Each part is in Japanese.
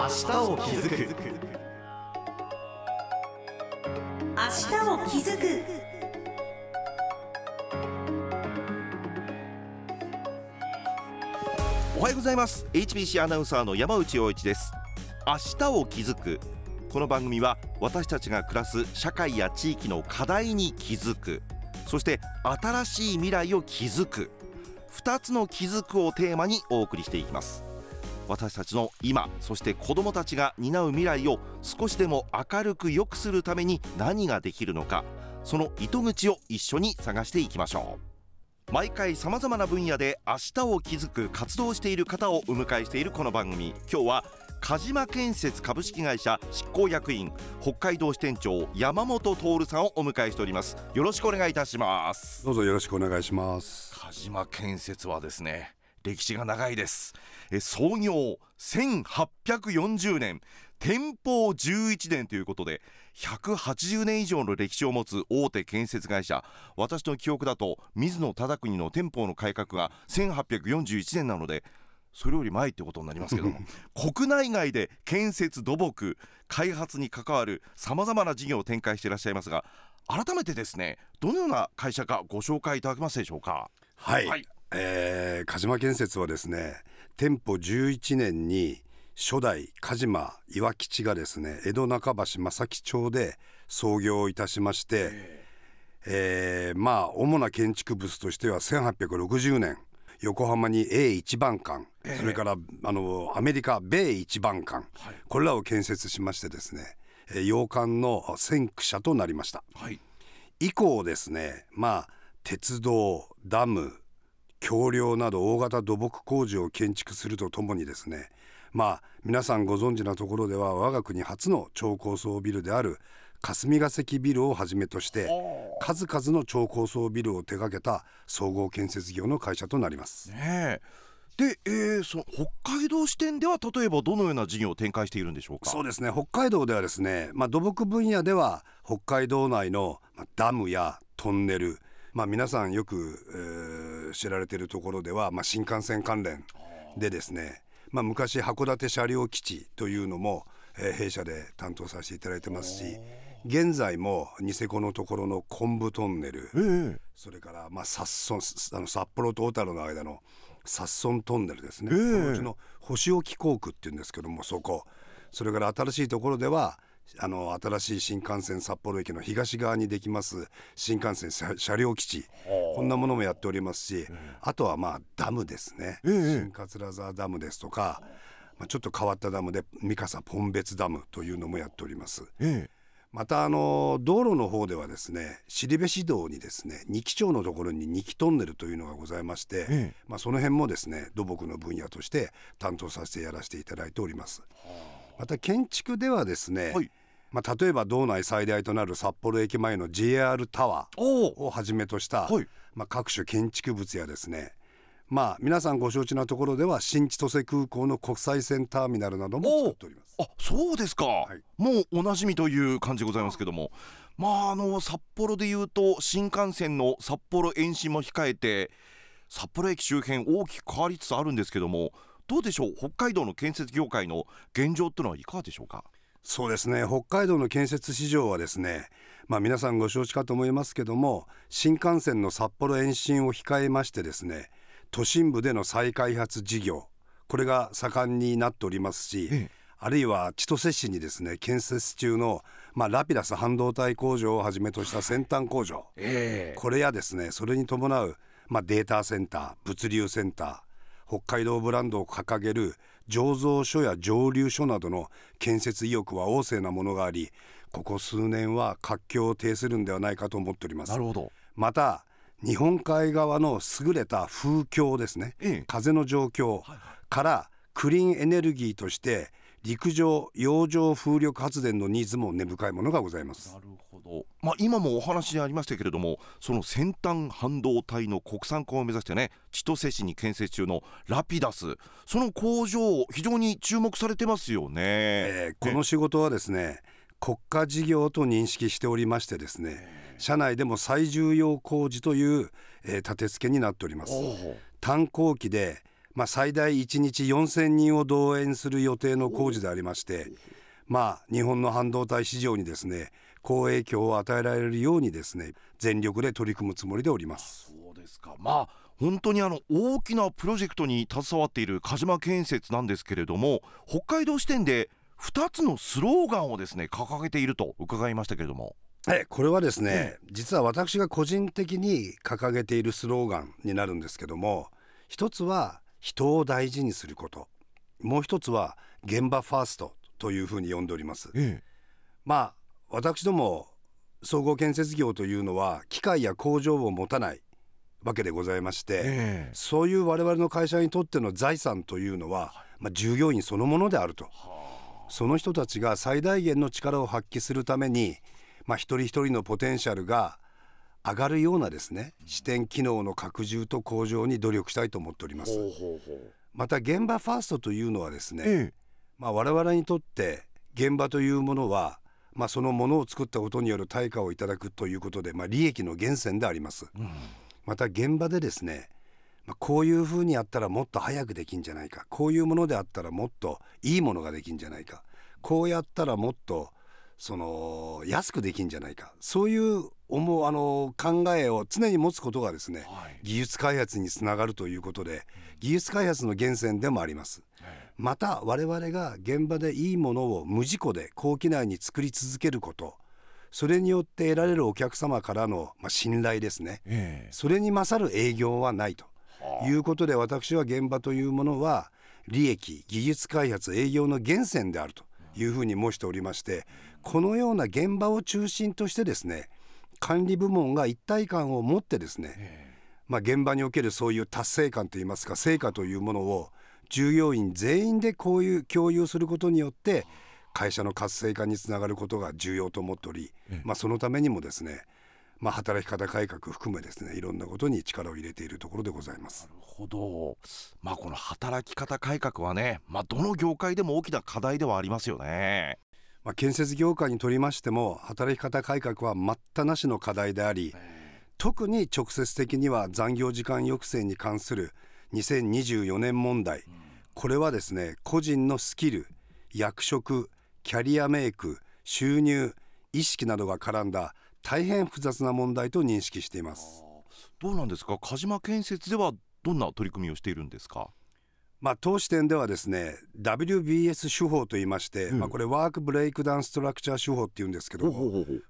明日を気づく。明日を気づく。おはようございます。HBC アナウンサーの山内陽一です。明日を気づく。この番組は私たちが暮らす社会や地域の課題に気づく。そして新しい未来を築く。2つの気づくをテーマにお送りしていきます私たちの今そして子どもたちが担う未来を少しでも明るく良くするために何ができるのかその糸口を一緒に探していきましょう。毎回さまざまな分野で明日を築く活動している方をお迎えしているこの番組。今日は鹿島建設株式会社執行役員北海道支店長山本徹さんをお迎えしております。よろしくお願いいたします。どうぞよろしくお願いします。鹿島建設はですね歴史が長いです。え創業1840年天保11年ということで180年以上の歴史を持つ大手建設会社。私の記憶だと水野忠国の天保の改革が1841年なのでそれより前ってことになりますけども。国内外で建設土木開発に関わるさまざまな事業を展開していらっしゃいますが改めてですねどのような会社かご紹介いただけますでしょうか？はい、はいえー鹿島建設はですね店舗11年に初代鹿島岩吉がですね江戸中橋正木町で創業いたしまして、えー。まあ主な建築物としては1860年横浜に A 一番館、それからあのアメリカ米一番館、これらを建設しましてですね、えー洋館の先駆者となりました。はい。以降ですねまあ鉄道ダム橋梁など大型土木工事を建築するとともにですねまあ皆さんご存知なところでは我が国初の超高層ビルである霞が関ビルをはじめとして数々の超高層ビルを手掛けた総合建設業の会社となります。ねえで、えー、その北海道支店では例えばどのような事業を展開しているんでしょうかそうですね北海道ではですね、まあ、土木分野では北海道内のまあダムやトンネル、まあ、皆さんよく、えー知られているところでは、まあ、新幹線関連でですね、まあ、昔函館車両基地というのも、えー弊社で担当させていただいてますし現在もニセコのところの昆布トンネルええ。それからまあ札村あの札幌と小樽の間の札村トンネルですね、ええ。このうちの星置航空っていうんですけどもそこ。それから新しいところではあの新しい新幹線札幌駅の東側にできます新幹線車車両基地。こんなものもやっておりますし、あとはまあダムですね、ええ。新桂沢ダムですとか、まあ、ちょっと変わったダムで三笠ポン別ダムというのもやっております。ええ。またあの道路の方ではですね後部道にですね二木町のところに二木トンネルというのがございまして、ええ。まあ、その辺もですね土木の分野として担当させてやらせていただいております。また建築ではですね、はいまあ、例えば道内最大となる札幌駅前の JR タワーをはじめとした、はい。まあ、各種建築物やですね。まあ皆さんご承知なところでは新千歳空港の国際線ターミナルなども作っております。あそうですか、い。もうおなじみという感じでございますけども。まああの札幌でいうと新幹線の札幌延伸も控えて札幌駅周辺大きく変わりつつあるんですけどもどうでしょう？北海道の建設業界の現状っていうのはいかがでしょうか？そうですね。北海道の建設市場はですねまあ皆さんご承知かと思いますけども新幹線の札幌延伸を控えましてですね都心部での再開発事業これが盛んになっておりますし、ええ。あるいは千歳市にですね建設中の、まあ、ラピダス半導体工場をはじめとした先端工場えこれやですねそれに伴う、まあ、データセンター物流センター北海道ブランドを掲げる醸造所や蒸留所などの建設意欲は旺盛なものがありここ数年は活況を呈するんではないかと思っております。なるほど。また日本海側の優れた風況ですね、ええ。風の状況からクリーンエネルギーとして陸上洋上風力発電のニーズも根深いものがございます。なるほど、まあ、今もお話にありましたけれどもその先端半導体の国産化を目指してね千歳市に建設中のラピダス。その工場非常に注目されてますよね、えーこの仕事はですね国家事業と認識しておりましてですね社内でも最重要工事という、えー立て付けになっております。炭鉱機で、ままあ、最大1日4,000人を動員する予定の工事でありましてまあ日本の半導体市場にですね好影響を与えられるようにですね全力で取り組むつもりでおります。そうですか。まあ本当にあの大きなプロジェクトに携わっている鹿島建設なんですけれども北海道支店で2つのスローガンをですね掲げていると伺いましたけれども。えこれはですね、実は私が個人的に掲げているスローガンになるんですけども一つは人を大事にすること。もう一つは現場ファーストというふうに呼んでおります。え。まあ私ども総合建設業というのは機械や工場を持たないわけでございまして、ええ。そういう我々の会社にとっての財産というのは、まあ、従業員そのものであると。その人たちが最大限の力を発揮するために、まあ、一人一人のポテンシャルが上がるようなですね視点機能の拡充と向上に努力したいと思っております。また現場ファーストというのはですね、え。まあ、我々にとって現場というものは、まあ、そのものを作ったことによる対価をいただくということで、まあ、利益の源泉であります。えうん。また現場でですね、まあ、こういうふうにやったらもっと早くできんじゃないか。こういうものであったらもっといいものができんじゃないか。こうやったらもっとその安くできんじゃないか。そういう思うあの考えを常に持つことがですねはい。技術開発につながるということで技術開発の源泉でもあります。また我々が現場でいいものを無事故で高機内に作り続けることそれによって得られるお客様からの、まあ、信頼ですね。ええ。それに勝る営業はないと。いうことで私は現場というものは利益技術開発営業の源泉であるというふうに申しておりましてこのような現場を中心としてですね管理部門が一体感を持ってですね、えまあ、現場におけるそういう達成感といいますか成果というものを従業員全員でこういう共有することによって会社の活性化につながることが重要と思っており、まあ、そのためにもですね、まあ、働き方改革含めですねいろんなことに力を入れているところでございます。なるほど。まあこの働き方改革はねまあどの業界でも大きな課題ではありますよねまあ、建設業界にとりましても働き方改革は待ったなしの課題であり特に直接的には残業時間抑制に関する2024年問題。これはですね個人のスキル役職キャリアメイク収入意識などが絡んだ大変複雑な問題と認識しています。どうなんですか？鹿島建設ではどんな取り組みをしているんですか？まあ、当視点ではですね WBS 手法といいまして、うん。まあ、これワークブレイクダウンストラクチャー手法っていうんですけど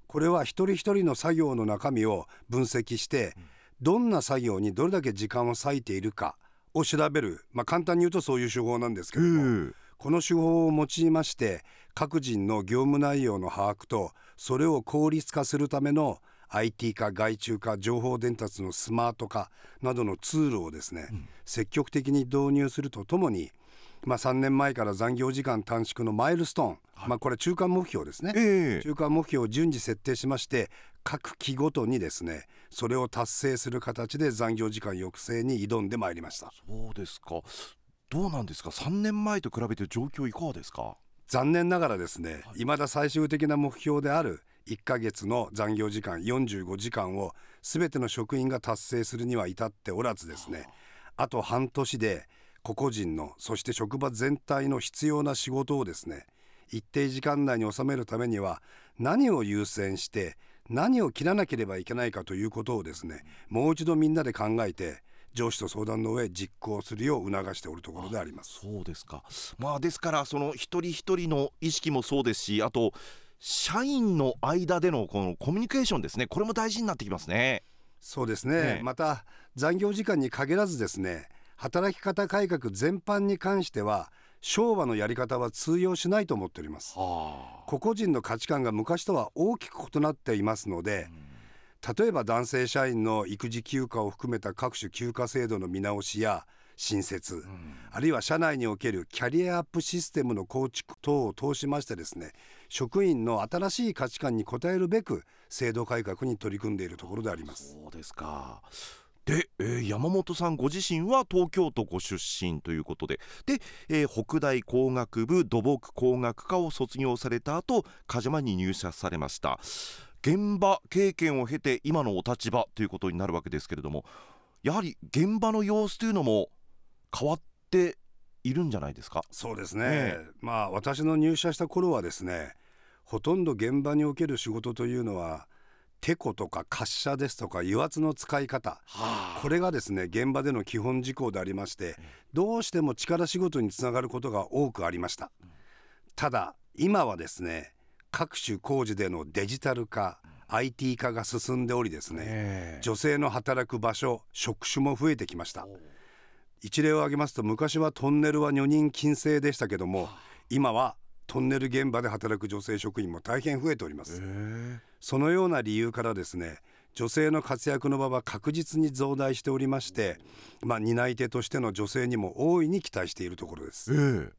これは一人一人の作業の中身を分析してどんな作業にどれだけ時間を割いているかを調べる、まあ、簡単に言うとそういう手法なんですけどもえ。この手法を用いまして各人の業務内容の把握とそれを効率化するための IT 化外注化情報伝達のスマート化などのツールをですね、積極的に導入するとともに、まあ、3年前から残業時間短縮のマイルストーン、まあ、これ中間目標ですね、ええ。中間目標を順次設定しまして各期ごとにですねそれを達成する形で残業時間抑制に挑んでまいりました。そうですか。どうなんですか？3年前と比べて状況いかがですか？残念ながらですね未だ最終的な目標である1ヶ月の残業時間45時間を全ての職員が達成するには至っておらずですねあと半年で個々人のそして職場全体の必要な仕事をですね一定時間内に収めるためには何を優先して何を切らなければいけないかということをですねもう一度みんなで考えて上司と相談の上実行するよう促しておるところであります。そうですかまあですからその一人一人の意識もそうですしあと社員の間でのこのコミュニケーションですね。これも大事になってきますね。そうですね、ええ。また残業時間に限らずですね働き方改革全般に関しては昭和のやり方は通用しないと思っております。は個々人の価値観が昔とは大きく異なっていますので例えば男性社員の育児休暇を含めた各種休暇制度の見直しや新設、あるいは社内におけるキャリアアップシステムの構築等を通しましてですね職員の新しい価値観に応えるべく制度改革に取り組んでいるところであります。そうですか。で、えー山本さんご自身は東京都ご出身ということで。で、えー北大工学部土木工学科を卒業された後鹿島に入社されました。現場経験を経て今のお立場ということになるわけですけれどもやはり現場の様子というのも変わっっているんじゃないですか？そうですね、え。まあ私の入社した頃はですねほとんど現場における仕事というのはテコとか滑車ですとか油圧の使い方。これがですね現場での基本事項でありましてどうしても力仕事につながることが多くありました。ただ今はですね各種工事でのデジタル化 IT 化が進んでおりですねええ。女性の働く場所職種も増えてきました。一例を挙げますと昔はトンネルは女人禁制でしたけども今はトンネル現場で働く女性職員も大変増えております。そのような理由からですね女性の活躍の場は確実に増大しておりまして、まあ、担い手としての女性にも大いに期待しているところです。ええ。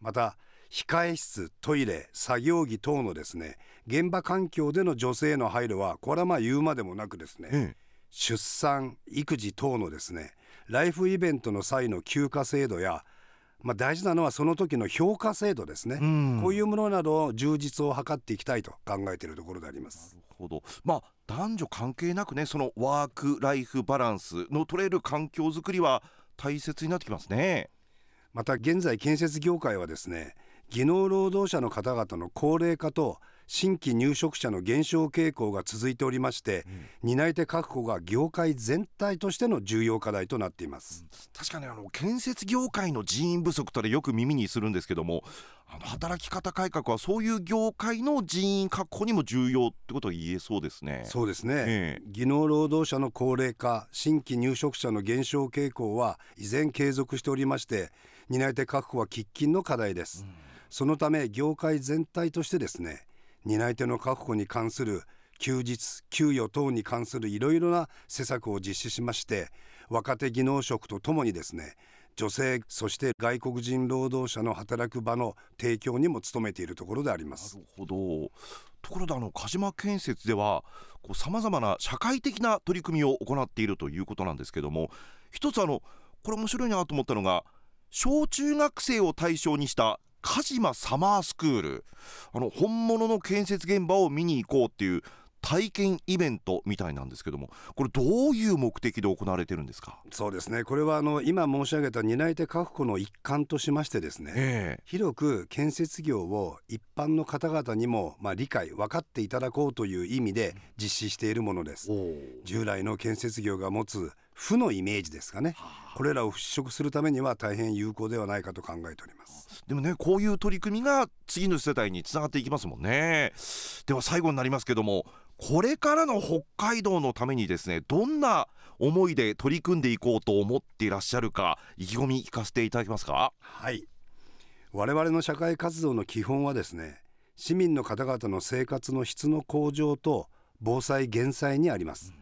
また控え室トイレ作業着等のですね現場環境での女性への配慮はこれはまあ言うまでもなくですね、え。出産育児等のですねライフイベントの際の休暇制度や、まあ、大事なのはその時の評価制度ですね、うんこういうものなどを充実を図っていきたいと考えているところであります。ほどまあ男女関係なくねそのワーク・ライフ・バランスの取れる環境づくりは大切になってきますね。また現在建設業界はですね技能労働者の方々の高齢化と新規入職者の減少傾向が続いておりまして、担い手確保が業界全体としての重要課題となっています。確かにあの建設業界の人員不足とでよく耳にするんですけどもあの働き方改革はそういう業界の人員確保にも重要ってことが言えそうですね。そうですね、ええ。技能労働者の高齢化新規入職者の減少傾向は依然継続しておりまして担い手確保は喫緊の課題です、そのため業界全体としてですね担い手の確保に関する休日給与等に関するいろいろな施策を実施しまして若手技能職とともにですね女性そして外国人労働者の働く場の提供にも努めているところであります。なるほど。ところであの鹿島建設ではさまざまな社会的な取り組みを行っているということなんですけども一つあのこれ面白いなと思ったのが小中学生を対象にした鹿島サマースクール。あの本物の建設現場を見に行こうっていう体験イベントみたいなんですけどもこれどういう目的で行われてるんですか？そうですね。これはあの今申し上げた担い手確保の一環としましてですねえ広く建設業を一般の方々にもまあ理解分かっていただこうという意味で実施しているものです。従来の建設業が持つ負のイメージですかね。これらを払拭するためには大変有効ではないかと考えております。でもねこういう取り組みが次の世代につながっていきますもんね。では最後になりますけどもこれからの北海道のためにですねどんな思いで取り組んでいこうと思っていらっしゃるか意気込み聞かせていただけますか？はい。我々の社会活動の基本はですね市民の方々の生活の質の向上と防災減災にあります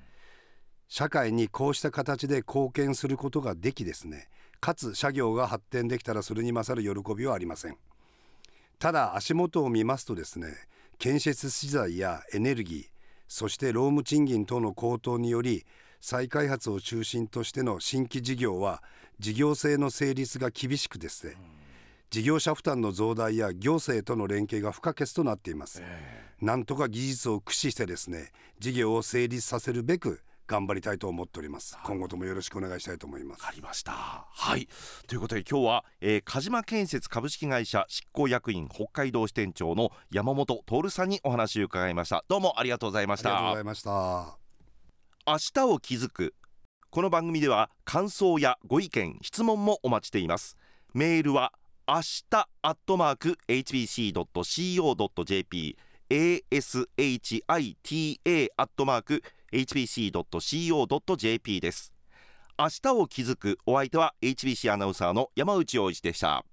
社会にこうした形で貢献することができですね。かつ社業が発展できたらそれに勝る喜びはありません。ただ足元を見ますとですね建設資材やエネルギーそして労務賃金等の高騰により再開発を中心としての新規事業は事業性の成立が厳しくですね事業者負担の増大や行政との連携が不可欠となっています、なんとか技術を駆使してですね事業を成立させるべく頑張りたいと思っております。今後ともよろしくお願いしたいと思います。ありました。はい。ということで今日は、えー、鹿島建設株式会社執行役員北海道支店長の山本徹さんにお話を伺いました。どうもありがとうございました。ありがとうございました。明日を気づくこの番組では感想やご意見質問もお待ちしています。メールは明日アットマーク hbc.co.jp ashita アットマーク hbc.co.jp です。明日を気づくお相手は HBC アナウンサーの山内洋一でした。